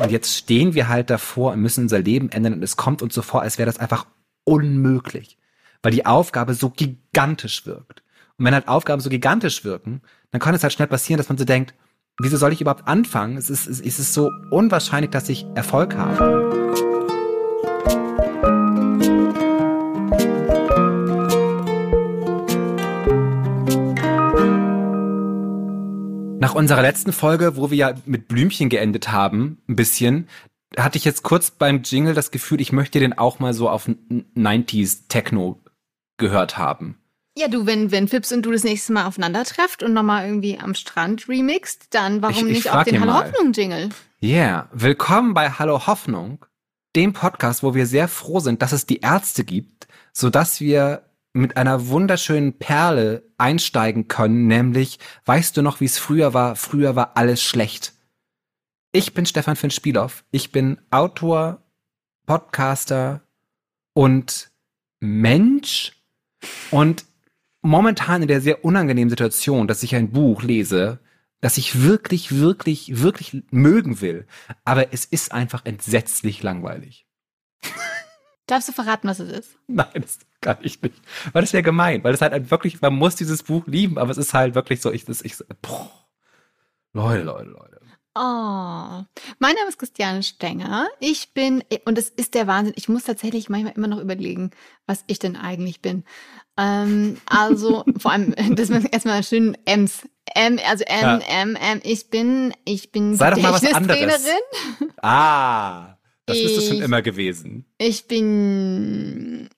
Und jetzt stehen wir halt davor und müssen unser Leben ändern und es kommt uns so vor, als wäre das einfach unmöglich, weil die Aufgabe so gigantisch wirkt. Und wenn halt Aufgaben so gigantisch wirken, dann kann es halt schnell passieren, dass man so denkt, wieso soll ich überhaupt anfangen? Es ist, es ist so unwahrscheinlich, dass ich Erfolg habe. Nach unserer letzten Folge, wo wir ja mit Blümchen geendet haben, ein bisschen, hatte ich jetzt kurz beim Jingle das Gefühl, ich möchte den auch mal so auf 90s Techno gehört haben. Ja, du, wenn, wenn Fips und du das nächste Mal aufeinander trefft und nochmal irgendwie am Strand remixt, dann warum ich, ich nicht auch den Hallo Hoffnung Jingle? Yeah, willkommen bei Hallo Hoffnung, dem Podcast, wo wir sehr froh sind, dass es die Ärzte gibt, so dass wir mit einer wunderschönen Perle einsteigen können, nämlich, weißt du noch, wie es früher war? Früher war alles schlecht. Ich bin Stefan Finn Spielhoff. Ich bin Autor, Podcaster und Mensch und momentan in der sehr unangenehmen Situation, dass ich ein Buch lese, das ich wirklich, wirklich, wirklich mögen will. Aber es ist einfach entsetzlich langweilig. Darfst du verraten, was es ist? Nein, das kann ich nicht. Weil das wäre gemein, weil es halt wirklich, man muss dieses Buch lieben, aber es ist halt wirklich so, ich, das, ich, boah. Leute, Leute, Leute. Oh, mein Name ist Christiane Stenger. Ich bin, und es ist der Wahnsinn, ich muss tatsächlich manchmal immer noch überlegen, was ich denn eigentlich bin. Ähm, also, vor allem, das ist erstmal schön M's. M, also M, ja. M, M. Ich bin, ich bin Sei doch mal was anderes. Ah. Das ich, bist du schon immer gewesen. Ich bin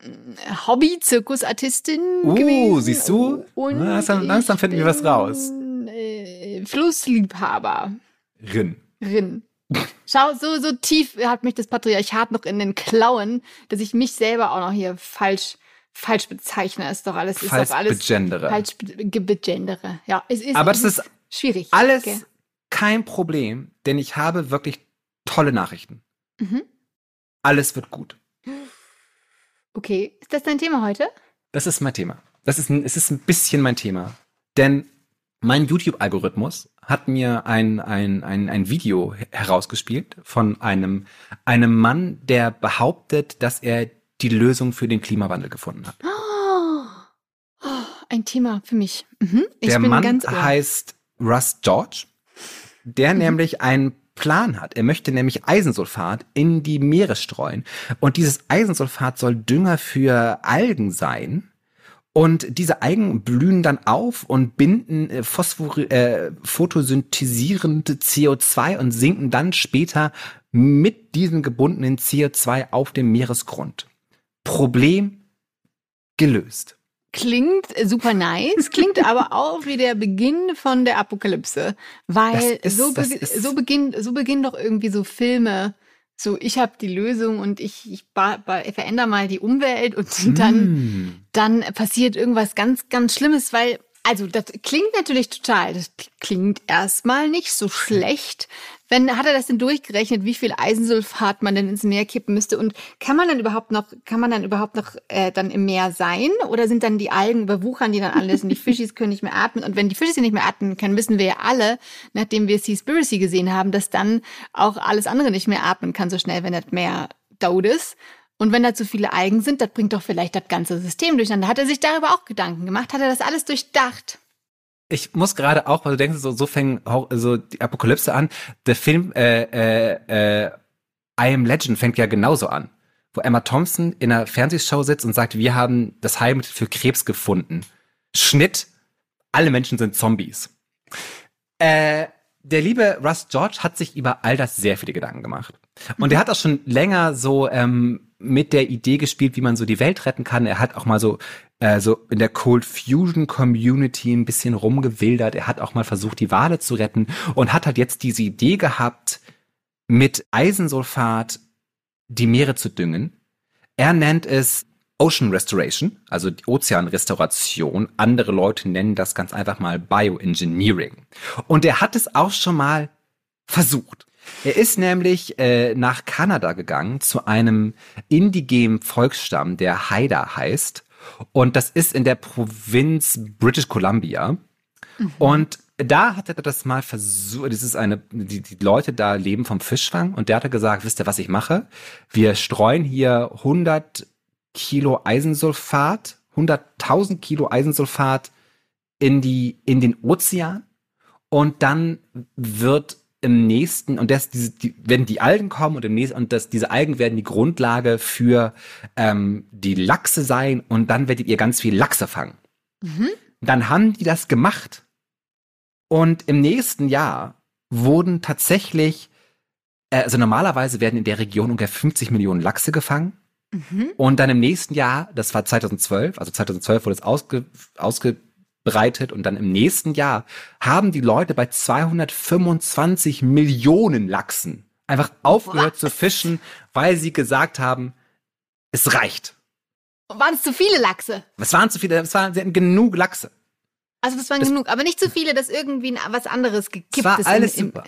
Hobby-Zirkusartistin uh, gewesen. siehst du? Und langsam, langsam finden wir was raus. Äh, Flussliebhaber. Rin. Rin. Schau, so, so tief hat mich das Patriarchat noch in den Klauen, dass ich mich selber auch noch hier falsch, falsch bezeichne. Ist doch alles, falsch ist doch alles. Begendere. Falsch begendere. Ja, es ist. Aber das ist schwierig. Alles okay. kein Problem, denn ich habe wirklich tolle Nachrichten. Mhm. Alles wird gut. Okay, ist das dein Thema heute? Das ist mein Thema. Das ist, es ist ein bisschen mein Thema. Denn mein YouTube-Algorithmus hat mir ein, ein, ein, ein Video herausgespielt von einem, einem Mann, der behauptet, dass er die Lösung für den Klimawandel gefunden hat. Oh, oh, ein Thema für mich. Mhm. der Mann heißt Russ George, der mhm. nämlich ein Plan hat. Er möchte nämlich Eisensulfat in die Meere streuen. Und dieses Eisensulfat soll Dünger für Algen sein. Und diese Algen blühen dann auf und binden äh, Phosphor äh, photosynthesierende CO2 und sinken dann später mit diesem gebundenen CO2 auf dem Meeresgrund. Problem gelöst. Klingt super nice, klingt aber auch wie der Beginn von der Apokalypse, weil ist, so, be so beginnt so beginnen doch irgendwie so Filme. So, ich habe die Lösung und ich, ich verändere mal die Umwelt und dann, mm. dann passiert irgendwas ganz, ganz Schlimmes, weil also das klingt natürlich total, das klingt erstmal nicht so schlecht. Wenn hat er das denn durchgerechnet, wie viel Eisensulfat man denn ins Meer kippen müsste und kann man dann überhaupt noch, kann man dann überhaupt noch äh, dann im Meer sein oder sind dann die Algen überwuchern die dann alles und die Fischis können nicht mehr atmen und wenn die Fischis nicht mehr atmen können, wissen wir ja alle, nachdem wir Seaspiracy gesehen haben, dass dann auch alles andere nicht mehr atmen kann so schnell, wenn das Meer tot ist. Und wenn da zu viele Algen sind, das bringt doch vielleicht das ganze System durcheinander. Hat er sich darüber auch Gedanken gemacht? Hat er das alles durchdacht? Ich muss gerade auch, weil du denkst, so, so fängt so die Apokalypse an. Der Film äh, äh, äh, I Am Legend fängt ja genauso an. Wo Emma Thompson in einer Fernsehshow sitzt und sagt, wir haben das Heilmittel für Krebs gefunden. Schnitt, alle Menschen sind Zombies. Äh, der liebe Russ George hat sich über all das sehr viele Gedanken gemacht. Und mhm. er hat auch schon länger so ähm, mit der Idee gespielt, wie man so die Welt retten kann. Er hat auch mal so, äh, so in der Cold Fusion Community ein bisschen rumgewildert. Er hat auch mal versucht, die Wale zu retten und hat halt jetzt diese Idee gehabt, mit Eisensulfat die Meere zu düngen. Er nennt es Ocean Restoration, also die Ozeanrestauration. Andere Leute nennen das ganz einfach mal Bioengineering. Und er hat es auch schon mal versucht. Er ist nämlich äh, nach Kanada gegangen zu einem indigenen Volksstamm, der Haida heißt. Und das ist in der Provinz British Columbia. Mhm. Und da hat er das mal versucht, das ist eine, die, die Leute da leben vom Fischfang und der hatte gesagt, wisst ihr, was ich mache? Wir streuen hier 100 Kilo Eisensulfat, 100.000 Kilo Eisensulfat in die, in den Ozean und dann wird im nächsten, und das, diese, die, wenn die Algen kommen und im nächsten, und das, diese Algen werden die Grundlage für ähm, die Lachse sein und dann werdet ihr ganz viel Lachse fangen. Mhm. Dann haben die das gemacht. Und im nächsten Jahr wurden tatsächlich, äh, also normalerweise werden in der Region ungefähr 50 Millionen Lachse gefangen. Mhm. Und dann im nächsten Jahr, das war 2012, also 2012 wurde es ausge, ausge breitet und dann im nächsten Jahr haben die Leute bei 225 Millionen Lachsen einfach aufgehört Was? zu fischen, weil sie gesagt haben, es reicht. Waren es zu viele Lachse? Es waren zu viele, es waren, sie hatten genug Lachse. Also das waren das, genug, aber nicht zu viele, dass irgendwie was anderes gekippt es war ist. Alles im, super.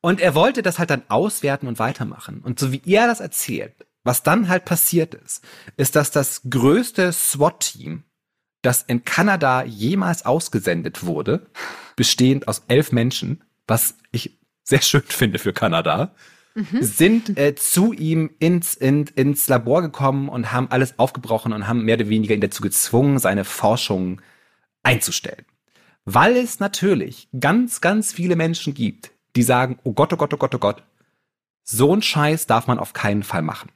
Und er wollte das halt dann auswerten und weitermachen. Und so wie er das erzählt, was dann halt passiert ist, ist, dass das größte SWAT-Team das in Kanada jemals ausgesendet wurde, bestehend aus elf Menschen, was ich sehr schön finde für Kanada, mhm. sind äh, zu ihm ins, in, ins Labor gekommen und haben alles aufgebrochen und haben mehr oder weniger ihn dazu gezwungen, seine Forschung einzustellen. Weil es natürlich ganz, ganz viele Menschen gibt, die sagen, oh Gott, oh Gott, oh Gott, oh Gott, so ein Scheiß darf man auf keinen Fall machen.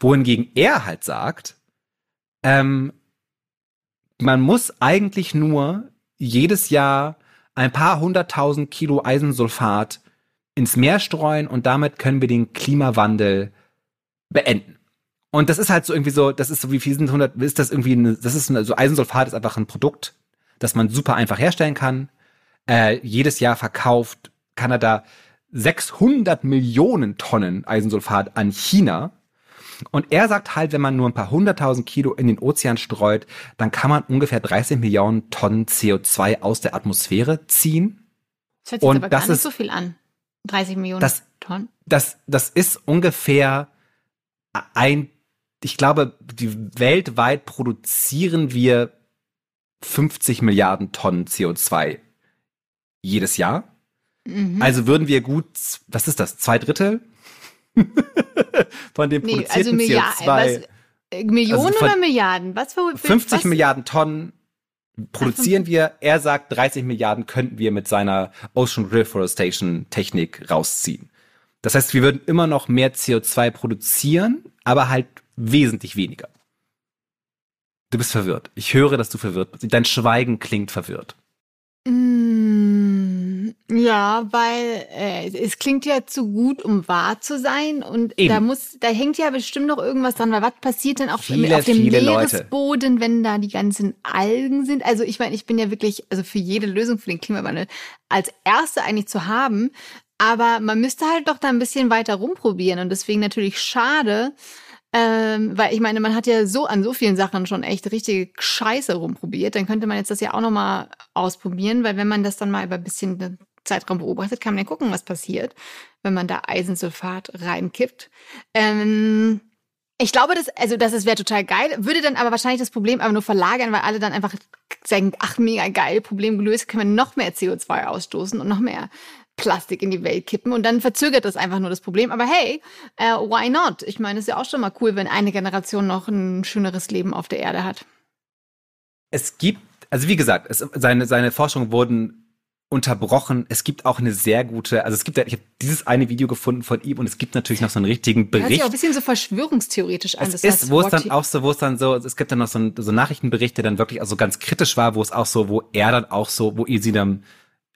Wohingegen er halt sagt, ähm, man muss eigentlich nur jedes Jahr ein paar hunderttausend Kilo Eisensulfat ins Meer streuen und damit können wir den Klimawandel beenden. Und das ist halt so irgendwie so, das ist so wie viel sind 100, ist das irgendwie, eine, das ist so Eisensulfat ist einfach ein Produkt, das man super einfach herstellen kann. Äh, jedes Jahr verkauft Kanada 600 Millionen Tonnen Eisensulfat an China und er sagt halt, wenn man nur ein paar hunderttausend Kilo in den Ozean streut, dann kann man ungefähr 30 Millionen Tonnen CO2 aus der Atmosphäre ziehen. Das hört sich und aber das gar nicht ist, so viel an. 30 Millionen das, Tonnen. Das, das ist ungefähr ein, ich glaube, die, weltweit produzieren wir 50 Milliarden Tonnen CO2 jedes Jahr. Mhm. Also würden wir gut, was ist das, zwei Drittel von dem nee, produzierten also Milliard, CO2. Was, äh, Millionen also oder Milliarden? Was für, für 50 was? Milliarden Tonnen produzieren Ach, wir. Er sagt, 30 Milliarden könnten wir mit seiner Ocean Reforestation Technik rausziehen. Das heißt, wir würden immer noch mehr CO2 produzieren, aber halt wesentlich weniger. Du bist verwirrt. Ich höre, dass du verwirrt bist. Dein Schweigen klingt verwirrt. Mm, ja, weil äh, es klingt ja zu gut, um wahr zu sein. Und Eben. da muss, da hängt ja bestimmt noch irgendwas dran, weil was passiert denn auch viele, auf dem Meeresboden, Leute. wenn da die ganzen Algen sind? Also ich meine, ich bin ja wirklich, also für jede Lösung für den Klimawandel als erste eigentlich zu haben. Aber man müsste halt doch da ein bisschen weiter rumprobieren. Und deswegen natürlich schade, ähm, weil ich meine, man hat ja so an so vielen Sachen schon echt richtig Scheiße rumprobiert. Dann könnte man jetzt das ja auch nochmal ausprobieren, weil wenn man das dann mal über ein bisschen Zeitraum beobachtet, kann man ja gucken, was passiert, wenn man da Eisensulfat reinkippt. Ähm, ich glaube, das, also das wäre total geil, würde dann aber wahrscheinlich das Problem aber nur verlagern, weil alle dann einfach sagen, ach mega geil, Problem gelöst, können wir noch mehr CO2 ausstoßen und noch mehr Plastik in die Welt kippen und dann verzögert das einfach nur das Problem. Aber hey, äh, why not? Ich meine, es ist ja auch schon mal cool, wenn eine Generation noch ein schöneres Leben auf der Erde hat. Es gibt, also wie gesagt, es, seine, seine Forschungen wurden unterbrochen. Es gibt auch eine sehr gute, also es gibt, ich habe dieses eine Video gefunden von ihm und es gibt natürlich noch so einen richtigen Bericht. Hört sich auch ein bisschen so verschwörungstheoretisch an. Es ist, wo es dann auch so, wo es dann so, es gibt dann noch so ein so Nachrichtenbericht, der dann wirklich also ganz kritisch war, wo es auch so, wo er dann auch so, wo ihr sie dann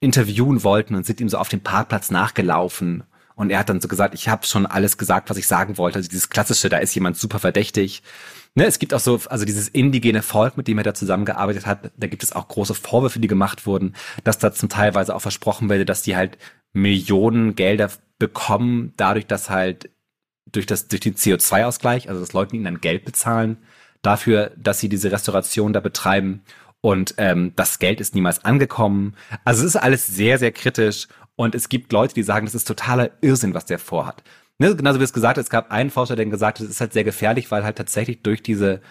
interviewen wollten und sind ihm so auf dem Parkplatz nachgelaufen. Und er hat dann so gesagt, ich habe schon alles gesagt, was ich sagen wollte. Also dieses klassische, da ist jemand super verdächtig. Ne, es gibt auch so, also dieses indigene Volk, mit dem er da zusammengearbeitet hat, da gibt es auch große Vorwürfe, die gemacht wurden, dass da zum Teilweise auch versprochen werde, dass die halt Millionen Gelder bekommen, dadurch, dass halt durch das, durch den CO2-Ausgleich, also dass Leute ihnen dann Geld bezahlen, dafür, dass sie diese Restauration da betreiben und ähm, das Geld ist niemals angekommen. Also es ist alles sehr, sehr kritisch und es gibt Leute, die sagen, das ist totaler Irrsinn, was der vorhat. Ne, genauso wie es gesagt hat, es gab einen Forscher, der gesagt hat, es ist halt sehr gefährlich, weil halt tatsächlich durch diese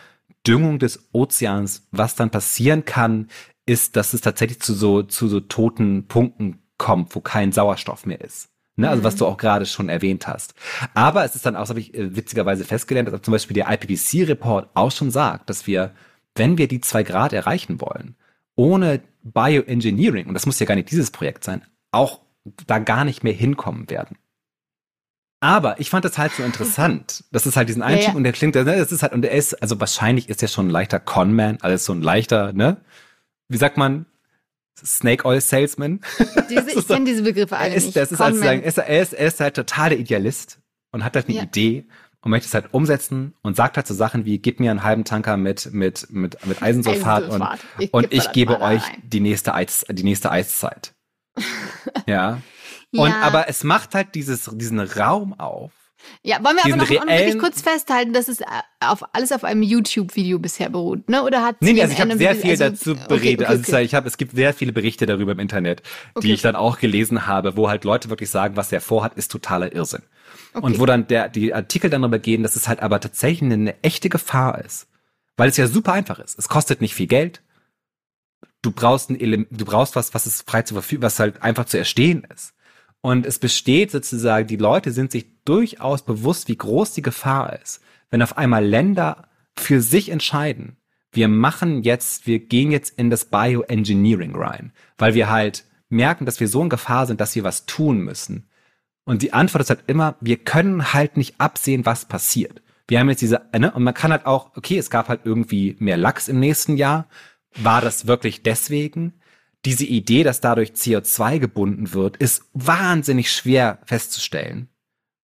Düngung des Ozeans, was dann passieren kann, ist, dass es tatsächlich zu so, zu so toten Punkten kommt, wo kein Sauerstoff mehr ist. Ne? Also was du mhm. auch gerade schon erwähnt hast. Aber es ist dann auch, das habe ich äh, witzigerweise festgelernt, dass zum Beispiel der IPCC-Report auch schon sagt, dass wir, wenn wir die zwei Grad erreichen wollen, ohne Bioengineering, und das muss ja gar nicht dieses Projekt sein, auch da gar nicht mehr hinkommen werden. Aber ich fand das halt so interessant. Das ist halt diesen Einstieg ja, ja. und der klingt, ne, das ist halt, und er ist, also wahrscheinlich ist er schon ein leichter Conman, also so ein leichter, ne? Wie sagt man? Snake Oil Salesman. Diese, ich kenne diese Begriffe alle er ist, nicht. Das ist also sagen, er, ist, er, ist, halt total der Idealist und hat halt eine ja. Idee und möchte es halt umsetzen und sagt halt so Sachen wie, gib mir einen halben Tanker mit, mit, mit, mit Eisensulfat, Eisensulfat. und, ich und ich gebe euch die nächste, Eis, die nächste Eiszeit. Ja. Und ja. aber es macht halt dieses, diesen Raum auf. Ja, wollen wir aber noch, noch wirklich kurz festhalten, dass es äh, auf alles auf einem YouTube-Video bisher beruht, ne? Oder hat Nee, nee also ich habe sehr viel also, dazu beredet. Okay, okay, also ich habe, es gibt sehr viele Berichte darüber im Internet, die ich dann auch gelesen habe, wo halt Leute wirklich sagen, was er vorhat, ist totaler Irrsinn. Und wo dann der, die Artikel dann darüber gehen, dass es halt aber tatsächlich eine echte Gefahr ist. Weil es ja super einfach ist. Es kostet nicht viel Geld. Du brauchst ein Element, du brauchst was, was ist frei zur Verfügung, was halt einfach zu erstehen ist. Und es besteht sozusagen, die Leute sind sich durchaus bewusst, wie groß die Gefahr ist, wenn auf einmal Länder für sich entscheiden, wir machen jetzt, wir gehen jetzt in das Bioengineering rein, weil wir halt merken, dass wir so in Gefahr sind, dass wir was tun müssen. Und die Antwort ist halt immer, wir können halt nicht absehen, was passiert. Wir haben jetzt diese, ne, und man kann halt auch, okay, es gab halt irgendwie mehr Lachs im nächsten Jahr. War das wirklich deswegen? diese Idee, dass dadurch CO2 gebunden wird, ist wahnsinnig schwer festzustellen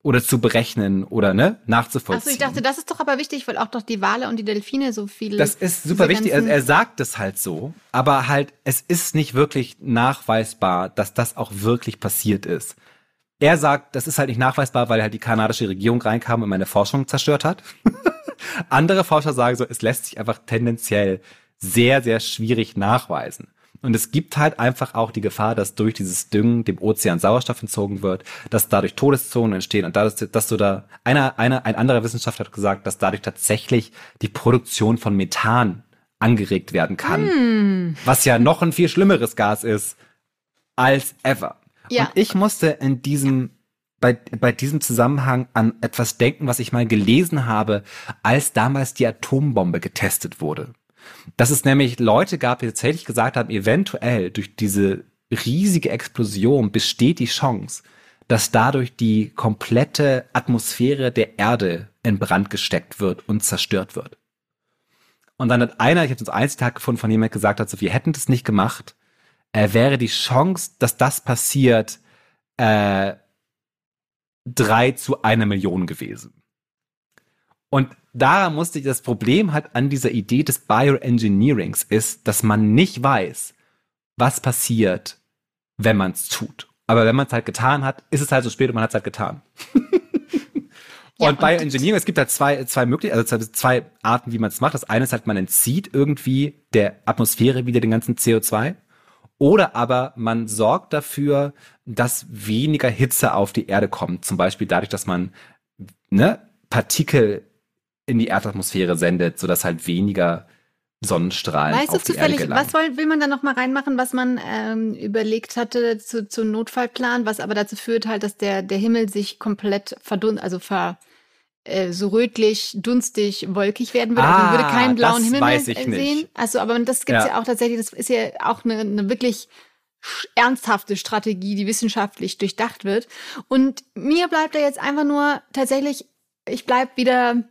oder zu berechnen oder ne nachzuvollziehen. Achso, ich dachte, das ist doch aber wichtig, weil auch doch die Wale und die Delfine so viel. Das ist super wichtig. Er, er sagt es halt so, aber halt es ist nicht wirklich nachweisbar, dass das auch wirklich passiert ist. Er sagt, das ist halt nicht nachweisbar, weil halt die kanadische Regierung reinkam und meine Forschung zerstört hat. Andere Forscher sagen so, es lässt sich einfach tendenziell sehr, sehr schwierig nachweisen. Und es gibt halt einfach auch die Gefahr, dass durch dieses Düngen dem Ozean Sauerstoff entzogen wird, dass dadurch Todeszonen entstehen und dadurch, dass du da, einer, einer, ein anderer Wissenschaftler hat gesagt, dass dadurch tatsächlich die Produktion von Methan angeregt werden kann. Mm. Was ja noch ein viel schlimmeres Gas ist als ever. Ja. Und ich musste in diesem bei, bei diesem Zusammenhang an etwas denken, was ich mal gelesen habe, als damals die Atombombe getestet wurde. Dass es nämlich Leute gab, die tatsächlich gesagt haben, eventuell durch diese riesige Explosion besteht die Chance, dass dadurch die komplette Atmosphäre der Erde in Brand gesteckt wird und zerstört wird. Und dann hat einer, ich habe einen Zitat gefunden, von jemand gesagt hat, so, wir hätten das nicht gemacht, äh, wäre die Chance, dass das passiert, äh, drei zu einer Million gewesen. Und da musste ich das Problem halt an dieser Idee des Bioengineerings ist, dass man nicht weiß, was passiert, wenn man es tut. Aber wenn man es halt getan hat, ist es halt so spät und man hat es halt getan. Ja, und Bioengineering, es gibt halt zwei, zwei Möglichkeiten, also zwei Arten, wie man es macht. Das eine ist halt, man entzieht irgendwie der Atmosphäre wieder den ganzen CO2. Oder aber man sorgt dafür, dass weniger Hitze auf die Erde kommt. Zum Beispiel dadurch, dass man ne, Partikel in die Erdatmosphäre sendet, sodass halt weniger Sonnenstrahlen weißt auf du die zufällig, Erde was will, will man da noch mal reinmachen, was man ähm, überlegt hatte zu, zu Notfallplan, was aber dazu führt halt, dass der, der Himmel sich komplett verdunst, also ver, äh, so rötlich, dunstig, wolkig werden würde. Ah, also man würde keinen blauen Himmel mehr sehen. Nicht. Also, aber das gibt's ja. ja auch tatsächlich, das ist ja auch eine, eine wirklich ernsthafte Strategie, die wissenschaftlich durchdacht wird. Und mir bleibt da jetzt einfach nur tatsächlich, ich bleib wieder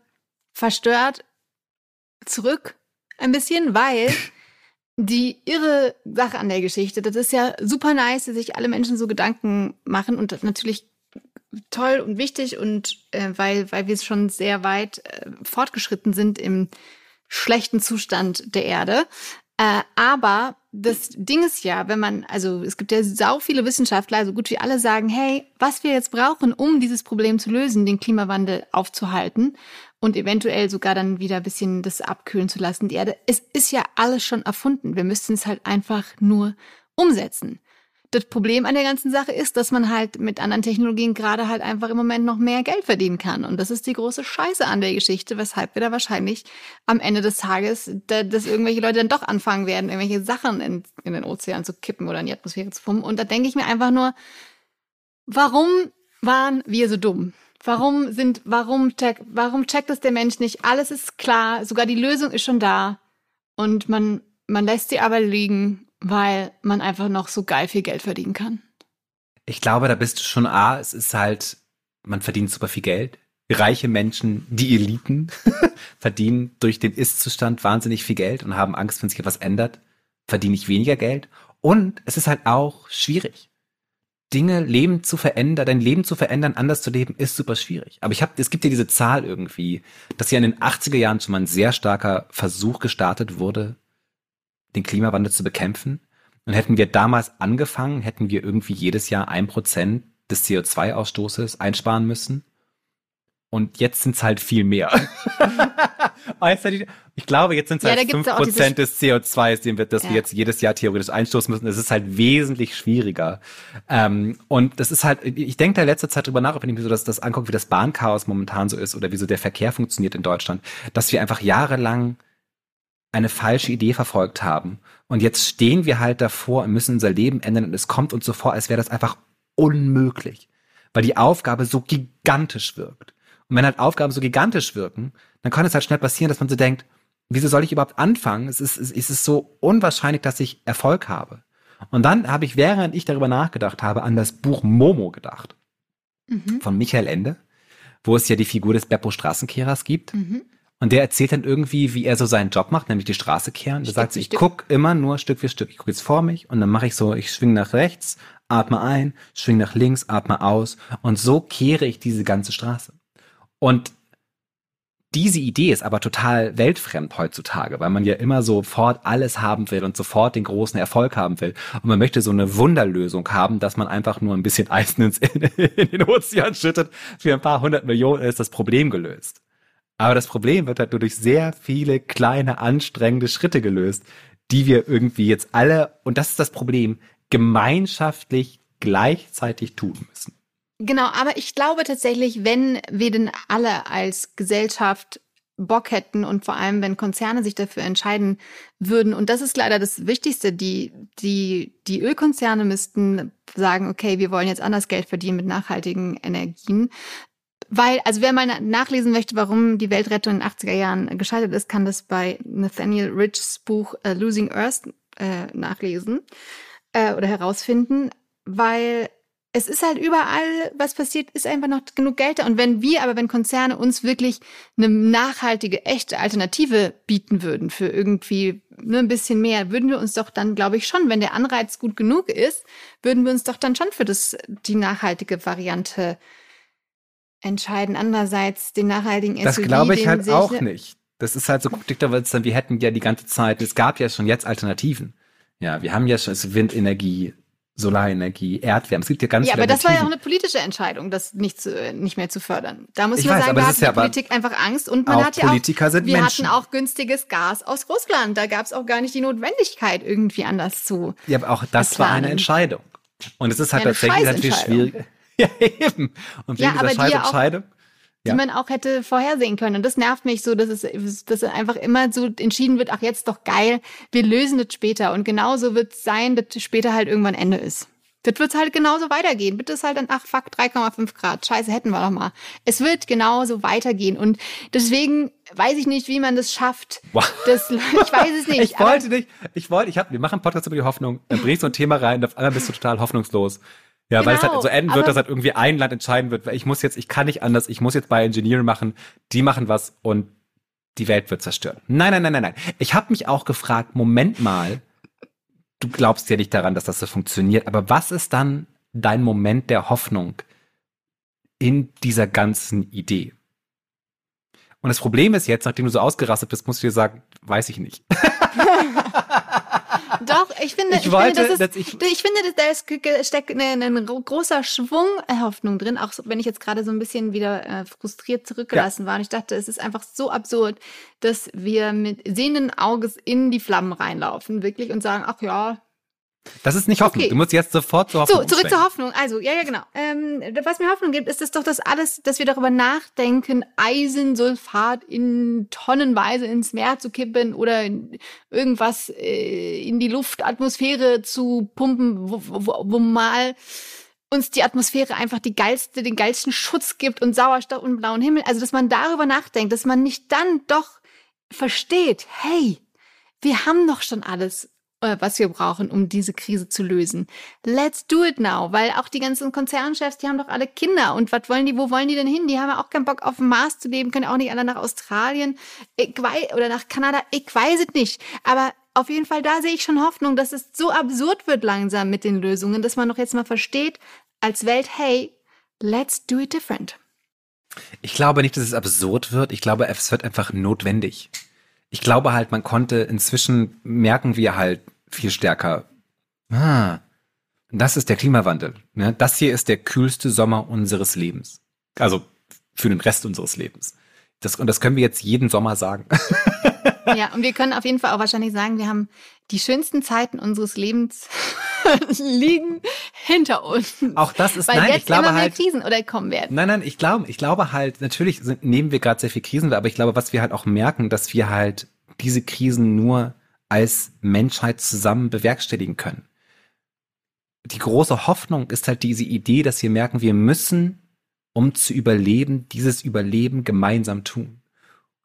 verstört zurück ein bisschen, weil die irre Sache an der Geschichte, das ist ja super nice, dass sich alle Menschen so Gedanken machen und natürlich toll und wichtig und äh, weil, weil wir schon sehr weit äh, fortgeschritten sind im schlechten Zustand der Erde. Äh, aber das Ding ist ja, wenn man, also es gibt ja sau viele Wissenschaftler, so gut wie alle sagen, hey, was wir jetzt brauchen, um dieses Problem zu lösen, den Klimawandel aufzuhalten und eventuell sogar dann wieder ein bisschen das abkühlen zu lassen, die Erde, es ist ja alles schon erfunden. Wir müssten es halt einfach nur umsetzen. das Problem an der ganzen Sache ist, dass man halt mit anderen Technologien gerade halt einfach im Moment noch mehr Geld verdienen kann. Und das ist die große Scheiße an der Geschichte, weshalb wir da wahrscheinlich am Ende des Tages, da, dass irgendwelche Leute dann doch anfangen werden, irgendwelche Sachen in, in den Ozean zu kippen oder in die Atmosphäre zu pumpen. Und da denke ich mir einfach nur, warum waren wir so dumm? Warum sind, warum check, warum checkt es der Mensch nicht? Alles ist klar, sogar die Lösung ist schon da. Und man, man lässt sie aber liegen weil man einfach noch so geil viel Geld verdienen kann. Ich glaube, da bist du schon A, es ist halt, man verdient super viel Geld. Reiche Menschen, die Eliten, verdienen durch den Ist-Zustand wahnsinnig viel Geld und haben Angst, wenn sich etwas ändert, verdiene ich weniger Geld. Und es ist halt auch schwierig. Dinge, Leben zu verändern, dein Leben zu verändern, anders zu leben, ist super schwierig. Aber ich habe, es gibt ja diese Zahl irgendwie, dass ja in den 80er Jahren schon mal ein sehr starker Versuch gestartet wurde, den Klimawandel zu bekämpfen. Und hätten wir damals angefangen, hätten wir irgendwie jedes Jahr ein Prozent des CO2-Ausstoßes einsparen müssen. Und jetzt sind es halt viel mehr. ich glaube, jetzt sind es ja, halt fünf Prozent des CO2s, den wir, das ja. wir jetzt jedes Jahr theoretisch einstoßen müssen. Es ist halt wesentlich schwieriger. Ähm, und das ist halt, ich denke da letzter Zeit drüber nach, wenn ich mir so das, das angucke, wie das Bahnchaos momentan so ist oder wie so der Verkehr funktioniert in Deutschland, dass wir einfach jahrelang eine falsche Idee verfolgt haben. Und jetzt stehen wir halt davor und müssen unser Leben ändern und es kommt uns so vor, als wäre das einfach unmöglich, weil die Aufgabe so gigantisch wirkt. Und wenn halt Aufgaben so gigantisch wirken, dann kann es halt schnell passieren, dass man so denkt, wieso soll ich überhaupt anfangen? Es ist, es ist so unwahrscheinlich, dass ich Erfolg habe. Und dann habe ich, während ich darüber nachgedacht habe, an das Buch Momo gedacht. Mhm. Von Michael Ende, wo es ja die Figur des Beppo Straßenkehrers gibt. Mhm. Und der erzählt dann irgendwie, wie er so seinen Job macht, nämlich die Straße kehren. Der sagt ich guck immer nur Stück für Stück. Ich gucke jetzt vor mich und dann mache ich so, ich schwing nach rechts, atme ein, schwing nach links, atme aus und so kehre ich diese ganze Straße. Und diese Idee ist aber total weltfremd heutzutage, weil man ja immer sofort alles haben will und sofort den großen Erfolg haben will. Und man möchte so eine Wunderlösung haben, dass man einfach nur ein bisschen Eisen ins, in, in den Ozean schüttet. Für ein paar hundert Millionen ist das Problem gelöst. Aber das Problem wird halt nur durch sehr viele kleine, anstrengende Schritte gelöst, die wir irgendwie jetzt alle, und das ist das Problem, gemeinschaftlich gleichzeitig tun müssen. Genau, aber ich glaube tatsächlich, wenn wir denn alle als Gesellschaft Bock hätten und vor allem, wenn Konzerne sich dafür entscheiden würden. Und das ist leider das Wichtigste. Die, die, die Ölkonzerne müssten sagen, okay, wir wollen jetzt anders Geld verdienen mit nachhaltigen Energien. Weil, also wer mal nachlesen möchte, warum die Weltrettung in den 80er Jahren gescheitert ist, kann das bei Nathaniel Richs Buch uh, Losing Earth äh, nachlesen äh, oder herausfinden, weil es ist halt überall, was passiert, ist einfach noch genug Geld da. Und wenn wir, aber wenn Konzerne uns wirklich eine nachhaltige, echte Alternative bieten würden für irgendwie nur ein bisschen mehr, würden wir uns doch dann, glaube ich schon, wenn der Anreiz gut genug ist, würden wir uns doch dann schon für das, die nachhaltige Variante entscheiden. Andererseits den nachhaltigen SUV. Das glaube ich halt auch nicht. Das ist halt so, dich da, dann, wir hätten ja die ganze Zeit, es gab ja schon jetzt Alternativen. Ja, wir haben ja schon also Windenergie, Solarenergie, Erdwärme. Es gibt ja ganz ja, viele aber das war ja auch eine politische Entscheidung, das nicht, zu, nicht mehr zu fördern. Da muss ich man weiß, sagen, da hat die ja Politik einfach Angst und man hat ja Politiker auch, sind wir Menschen. hatten auch günstiges Gas aus Russland. Da gab es auch gar nicht die Notwendigkeit, irgendwie anders zu. Ja, aber auch das war eine Entscheidung. Und es ist halt ja, tatsächlich natürlich schwierig. Ja, eben. Und wegen ja, dieser Scheißentscheidung die ja. man auch hätte vorhersehen können. Und das nervt mich so, dass es, dass einfach immer so entschieden wird, ach jetzt doch geil, wir lösen das später. Und genauso wird es sein, dass später halt irgendwann Ende ist. Das wird halt genauso weitergehen. Bitte ist halt dann, ach fuck, 3,5 Grad. Scheiße, hätten wir doch mal. Es wird genauso weitergehen. Und deswegen weiß ich nicht, wie man das schafft. Wow. Das, ich weiß es nicht. ich wollte nicht, ich wollte, ich hab, wir machen einen Podcast über die Hoffnung, dann bringst du ein Thema rein und auf einmal bist du total hoffnungslos. Ja, genau, weil es halt genau, so enden wird, dass halt irgendwie ein Land entscheiden wird, weil ich muss jetzt, ich kann nicht anders, ich muss jetzt bei Engineering machen, die machen was und die Welt wird zerstört. Nein, nein, nein, nein, nein. Ich habe mich auch gefragt, Moment mal, du glaubst ja nicht daran, dass das so funktioniert, aber was ist dann dein Moment der Hoffnung in dieser ganzen Idee? Und das Problem ist jetzt, nachdem du so ausgerastet bist, musst du dir sagen, weiß ich nicht. Doch, ich finde, ich, ich wollte, finde, das ist, ich, ich finde, da ist, steckt ein, ein großer Schwung Hoffnung drin, auch wenn ich jetzt gerade so ein bisschen wieder äh, frustriert zurückgelassen ja. war. Und ich dachte, es ist einfach so absurd, dass wir mit sehenden Auges in die Flammen reinlaufen, wirklich, und sagen, ach ja, Das ist nicht Hoffnung. Okay. Du musst jetzt sofort zur Hoffnung. So, zurück zur Hoffnung. Also, ja, ja, genau. Ähm, was mir Hoffnung gibt, ist es doch das alles, dass wir darüber nachdenken, Eisensulfat in tonnenweise ins Meer zu kippen oder irgendwas äh, in die Luftatmosphäre zu pumpen, wo, wo, wo mal uns die Atmosphäre einfach die geilste, den geilsten Schutz gibt und Sauerstoff und blauen Himmel. Also, dass man darüber nachdenkt, dass man nicht dann doch versteht, hey, wir haben doch schon alles was wir brauchen, um diese Krise zu lösen. Let's do it now, weil auch die ganzen Konzernchefs, die haben doch alle Kinder und was wollen die, wo wollen die denn hin? Die haben ja auch keinen Bock auf dem Mars zu leben, können auch nicht alle nach Australien ich weiß, oder nach Kanada, ich weiß es nicht, aber auf jeden Fall, da sehe ich schon Hoffnung, dass es so absurd wird langsam mit den Lösungen, dass man doch jetzt mal versteht als Welt, hey, let's do it different. Ich glaube nicht, dass es absurd wird. Ich glaube, es wird einfach notwendig. Ich glaube halt, man konnte inzwischen merken wir halt, viel stärker. Ah, das ist der Klimawandel. Ne? Das hier ist der kühlste Sommer unseres Lebens. Also für den Rest unseres Lebens. Das, und das können wir jetzt jeden Sommer sagen. Ja, und wir können auf jeden Fall auch wahrscheinlich sagen, wir haben die schönsten Zeiten unseres Lebens liegen hinter uns. Auch das ist Weil nein, jetzt ich glaube immer mehr halt Krisen oder kommen werden. Nein, nein, ich glaube, ich glaube halt natürlich sind, nehmen wir gerade sehr viel Krisen, aber ich glaube, was wir halt auch merken, dass wir halt diese Krisen nur als Menschheit zusammen bewerkstelligen können. Die große Hoffnung ist halt diese Idee, dass wir merken, wir müssen, um zu überleben, dieses Überleben gemeinsam tun.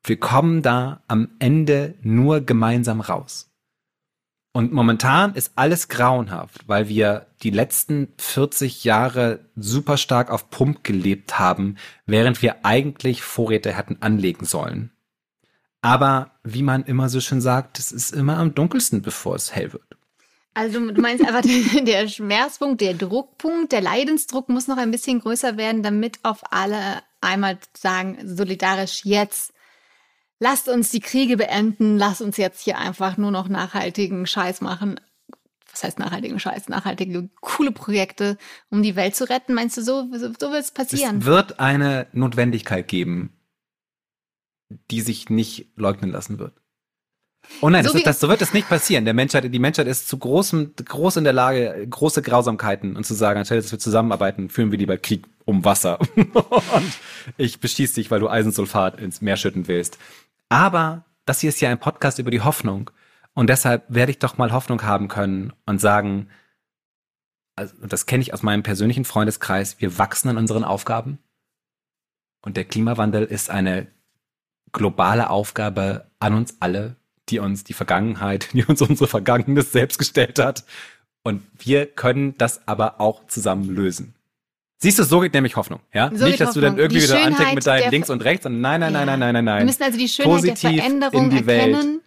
Wir kommen da am Ende nur gemeinsam raus. Und momentan ist alles grauenhaft, weil wir die letzten 40 Jahre super stark auf Pump gelebt haben, während wir eigentlich Vorräte hätten anlegen sollen. Aber wie man immer so schön sagt, es ist immer am dunkelsten, bevor es hell wird. Also du meinst einfach, der Schmerzpunkt, der Druckpunkt, der Leidensdruck muss noch ein bisschen größer werden, damit auf alle einmal sagen, solidarisch jetzt, lasst uns die Kriege beenden, lasst uns jetzt hier einfach nur noch nachhaltigen Scheiß machen. Was heißt nachhaltigen Scheiß? Nachhaltige, coole Projekte, um die Welt zu retten. Meinst du, so, so, so wird es passieren? Es wird eine Notwendigkeit geben, die sich nicht leugnen lassen wird. Oh nein, so, das wird, das, so wird es nicht passieren. Der Menschheit, die Menschheit ist zu großem, groß in der Lage, große Grausamkeiten und zu sagen, anstelle, dass wir zusammenarbeiten, führen wir lieber Krieg um Wasser. und ich beschieße dich, weil du Eisensulfat ins Meer schütten willst. Aber das hier ist ja ein Podcast über die Hoffnung. Und deshalb werde ich doch mal Hoffnung haben können und sagen, also das kenne ich aus meinem persönlichen Freundeskreis, wir wachsen an unseren Aufgaben. Und der Klimawandel ist eine globale Aufgabe an uns alle, die uns die Vergangenheit, die uns unsere Vergangenes selbst gestellt hat. Und wir können das aber auch zusammen lösen. Siehst du, so geht nämlich Hoffnung, ja? So Nicht, dass Hoffnung. du dann irgendwie wieder antickst mit deinem links und rechts, und nein, nein, ja. nein, nein, nein, nein, nein. Wir müssen also die Schönheit Positiv der Veränderung erkennen. Welt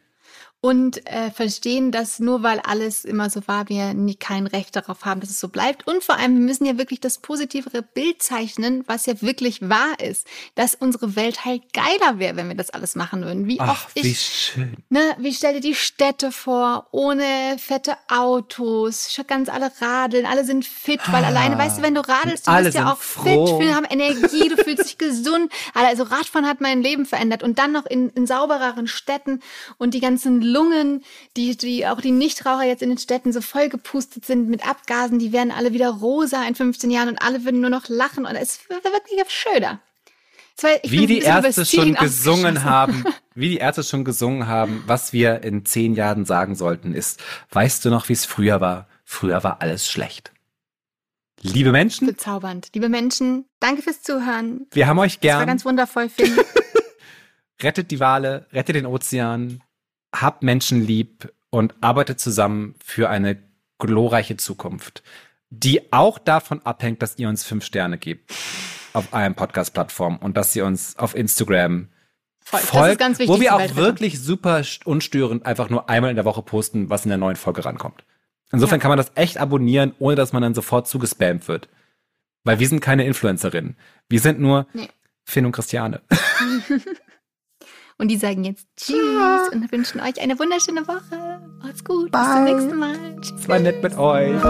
und äh, verstehen, dass nur weil alles immer so war, wir nie kein Recht darauf haben, dass es so bleibt. Und vor allem, wir müssen ja wirklich das positivere Bild zeichnen, was ja wirklich wahr ist, dass unsere Welt halt geiler wäre, wenn wir das alles machen würden. Wie Ach, oft ich, wie schön. Ne, wie stell dir die Städte vor, ohne fette Autos, ganz alle radeln, alle sind fit, weil ah, alleine, weißt du, wenn du radelst, du bist ja auch froh. fit, wir haben Energie, du fühlst dich gesund. Also Radfahren hat mein Leben verändert und dann noch in, in saubereren Städten und die ganzen Lungen, die, die auch die Nichtraucher jetzt in den Städten so voll gepustet sind mit Abgasen, die werden alle wieder rosa in 15 Jahren und alle würden nur noch lachen und es wird wirklich schöner. wie die Ärzte schon gesungen haben, wie die Ärzte schon gesungen haben, was wir in zehn Jahren sagen sollten, ist, weißt du noch, wie es früher war? Früher war alles schlecht. Liebe Menschen. Bezaubernd. Liebe Menschen, danke fürs Zuhören. Wir haben euch gern. Das war ganz wundervoll, Finn. rettet die Wale, rettet den Ozean, habt Menschen lieb und arbeitet zusammen für eine glorreiche Zukunft, die auch davon abhängt, dass ihr uns fünf Sterne gebt auf allen Podcast-Plattformen und dass ihr uns auf Instagram folgt, wichtig, wo wir auch wirklich super unstörend einfach nur einmal in der Woche posten, was in der neuen Folge rankommt. Insofern ja. kann man das echt abonnieren, ohne dass man dann sofort zugespammt wird. Weil wir sind keine Influencerinnen. Wir sind nur nee. Finn und Christiane. Und die sagen jetzt Tschüss ja. und wünschen euch eine wunderschöne Woche. Macht's gut. Bye. Bis zum nächsten Mal. Tschüss. Es War nett mit euch.